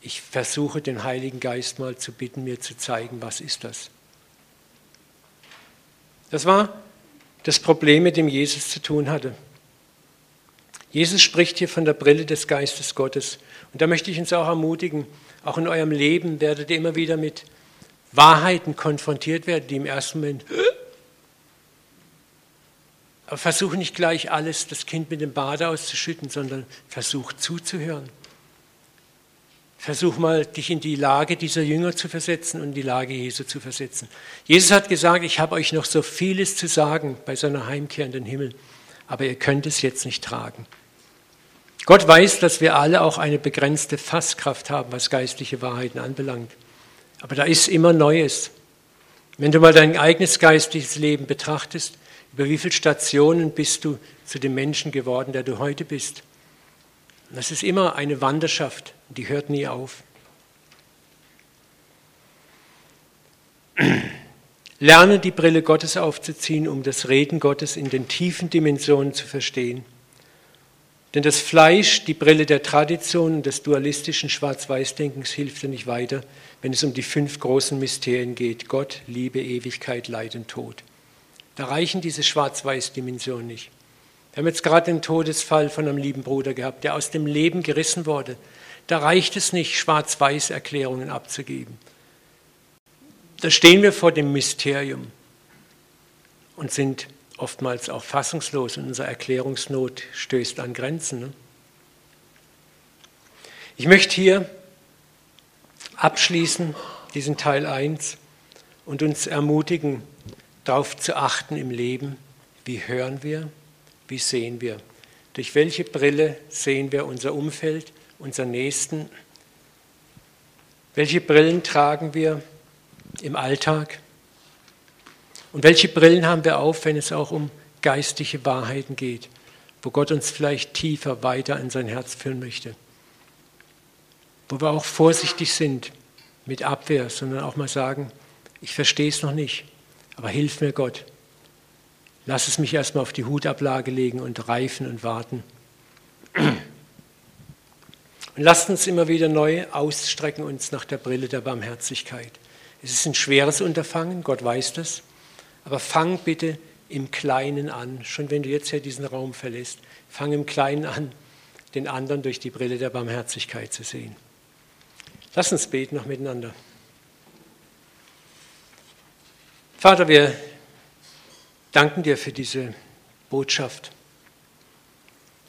ich versuche den Heiligen Geist mal zu bitten, mir zu zeigen, was ist das. Das war das Problem, mit dem Jesus zu tun hatte. Jesus spricht hier von der Brille des Geistes Gottes. Und da möchte ich uns auch ermutigen, auch in eurem Leben werdet ihr immer wieder mit Wahrheiten konfrontiert werden, die im ersten Moment versuche nicht gleich alles, das Kind mit dem Bade auszuschütten, sondern versuch zuzuhören. Versuch mal, dich in die Lage dieser Jünger zu versetzen und in die Lage Jesu zu versetzen. Jesus hat gesagt, ich habe euch noch so vieles zu sagen bei seiner Heimkehr in den Himmel, aber ihr könnt es jetzt nicht tragen. Gott weiß, dass wir alle auch eine begrenzte Fasskraft haben, was geistliche Wahrheiten anbelangt. Aber da ist immer Neues. Wenn du mal dein eigenes geistliches Leben betrachtest, über wie viele Stationen bist du zu dem Menschen geworden, der du heute bist? das ist immer eine Wanderschaft, die hört nie auf. Lerne die Brille Gottes aufzuziehen, um das Reden Gottes in den tiefen Dimensionen zu verstehen. Denn das Fleisch, die Brille der Tradition, des dualistischen Schwarz-Weiß-Denkens hilft dir nicht weiter, wenn es um die fünf großen Mysterien geht. Gott, Liebe, Ewigkeit, Leid und Tod. Da reichen diese Schwarz-Weiß-Dimensionen nicht. Wir haben jetzt gerade den Todesfall von einem lieben Bruder gehabt, der aus dem Leben gerissen wurde, Da reicht es nicht, Schwarz-Weiß-Erklärungen abzugeben. Da stehen wir vor dem Mysterium und sind oftmals auch fassungslos und unsere Erklärungsnot stößt an Grenzen. Ne? Ich möchte hier abschließen, diesen Teil 1, und uns ermutigen, darauf zu achten im Leben, wie hören wir, wie sehen wir, durch welche Brille sehen wir unser Umfeld, unseren Nächsten, welche Brillen tragen wir im Alltag? Und welche Brillen haben wir auf, wenn es auch um geistliche Wahrheiten geht, wo Gott uns vielleicht tiefer weiter in sein Herz führen möchte, wo wir auch vorsichtig sind mit Abwehr, sondern auch mal sagen, ich verstehe es noch nicht, aber hilf mir Gott. Lass es mich erstmal auf die Hutablage legen und reifen und warten. Und lasst uns immer wieder neu ausstrecken uns nach der Brille der Barmherzigkeit. Es ist ein schweres Unterfangen, Gott weiß das, aber fang bitte im Kleinen an, schon wenn du jetzt hier diesen Raum verlässt, fang im Kleinen an, den anderen durch die Brille der Barmherzigkeit zu sehen. Lass uns beten noch miteinander. Vater, wir danken dir für diese Botschaft.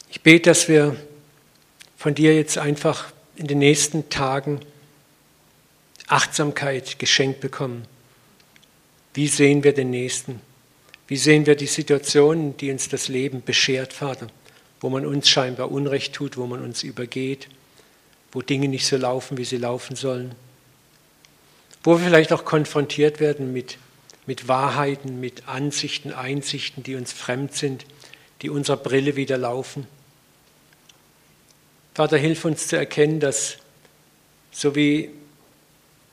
Ich bete, dass wir von dir jetzt einfach in den nächsten Tagen Achtsamkeit geschenkt bekommen. Wie sehen wir den Nächsten? Wie sehen wir die Situationen, die uns das Leben beschert, Vater? Wo man uns scheinbar Unrecht tut, wo man uns übergeht, wo Dinge nicht so laufen, wie sie laufen sollen. Wo wir vielleicht auch konfrontiert werden mit mit Wahrheiten, mit Ansichten, Einsichten, die uns fremd sind, die unserer Brille wieder laufen. Vater, hilf uns zu erkennen, dass so wie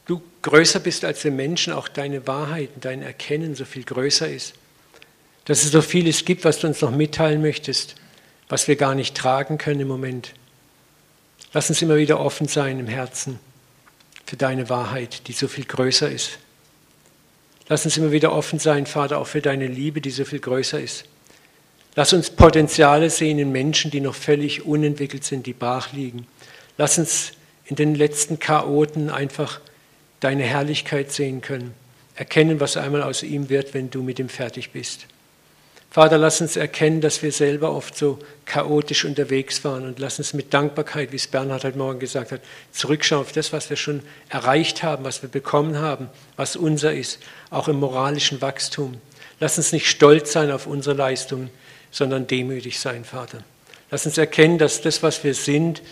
du größer bist als wir Menschen, auch deine Wahrheiten, dein Erkennen so viel größer ist. Dass es so vieles gibt, was du uns noch mitteilen möchtest, was wir gar nicht tragen können im Moment. Lass uns immer wieder offen sein im Herzen für deine Wahrheit, die so viel größer ist. Lass uns immer wieder offen sein, Vater, auch für deine Liebe, die so viel größer ist. Lass uns Potenziale sehen in Menschen, die noch völlig unentwickelt sind, die brach liegen. Lass uns in den letzten Chaoten einfach deine Herrlichkeit sehen können. Erkennen, was einmal aus ihm wird, wenn du mit ihm fertig bist. Vater, lass uns erkennen, dass wir selber oft so chaotisch unterwegs waren und lass uns mit Dankbarkeit, wie es Bernhard heute Morgen gesagt hat, zurückschauen auf das, was wir schon erreicht haben, was wir bekommen haben, was unser ist, auch im moralischen Wachstum. Lass uns nicht stolz sein auf unsere Leistungen, sondern demütig sein, Vater. Lass uns erkennen, dass das, was wir sind,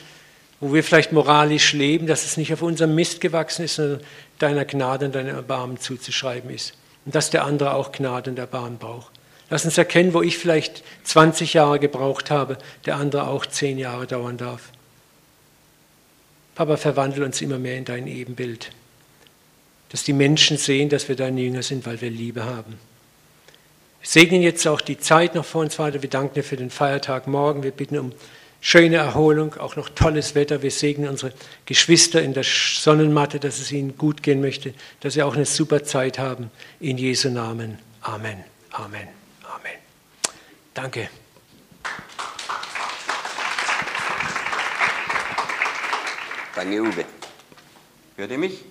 wo wir vielleicht moralisch leben, dass es nicht auf unserem Mist gewachsen ist, sondern deiner Gnade und deinem Erbarmen zuzuschreiben ist. Und dass der andere auch Gnade und Erbarmen braucht. Lass uns erkennen, wo ich vielleicht 20 Jahre gebraucht habe, der andere auch 10 Jahre dauern darf. Papa, verwandle uns immer mehr in dein Ebenbild. Dass die Menschen sehen, dass wir deine Jünger sind, weil wir Liebe haben. Wir segnen jetzt auch die Zeit noch vor uns, Vater. Wir danken dir für den Feiertag morgen. Wir bitten um schöne Erholung, auch noch tolles Wetter. Wir segnen unsere Geschwister in der Sonnenmatte, dass es ihnen gut gehen möchte, dass sie auch eine super Zeit haben. In Jesu Namen. Amen. Amen. Danke. Danke, Uwe. Hört ihr mich?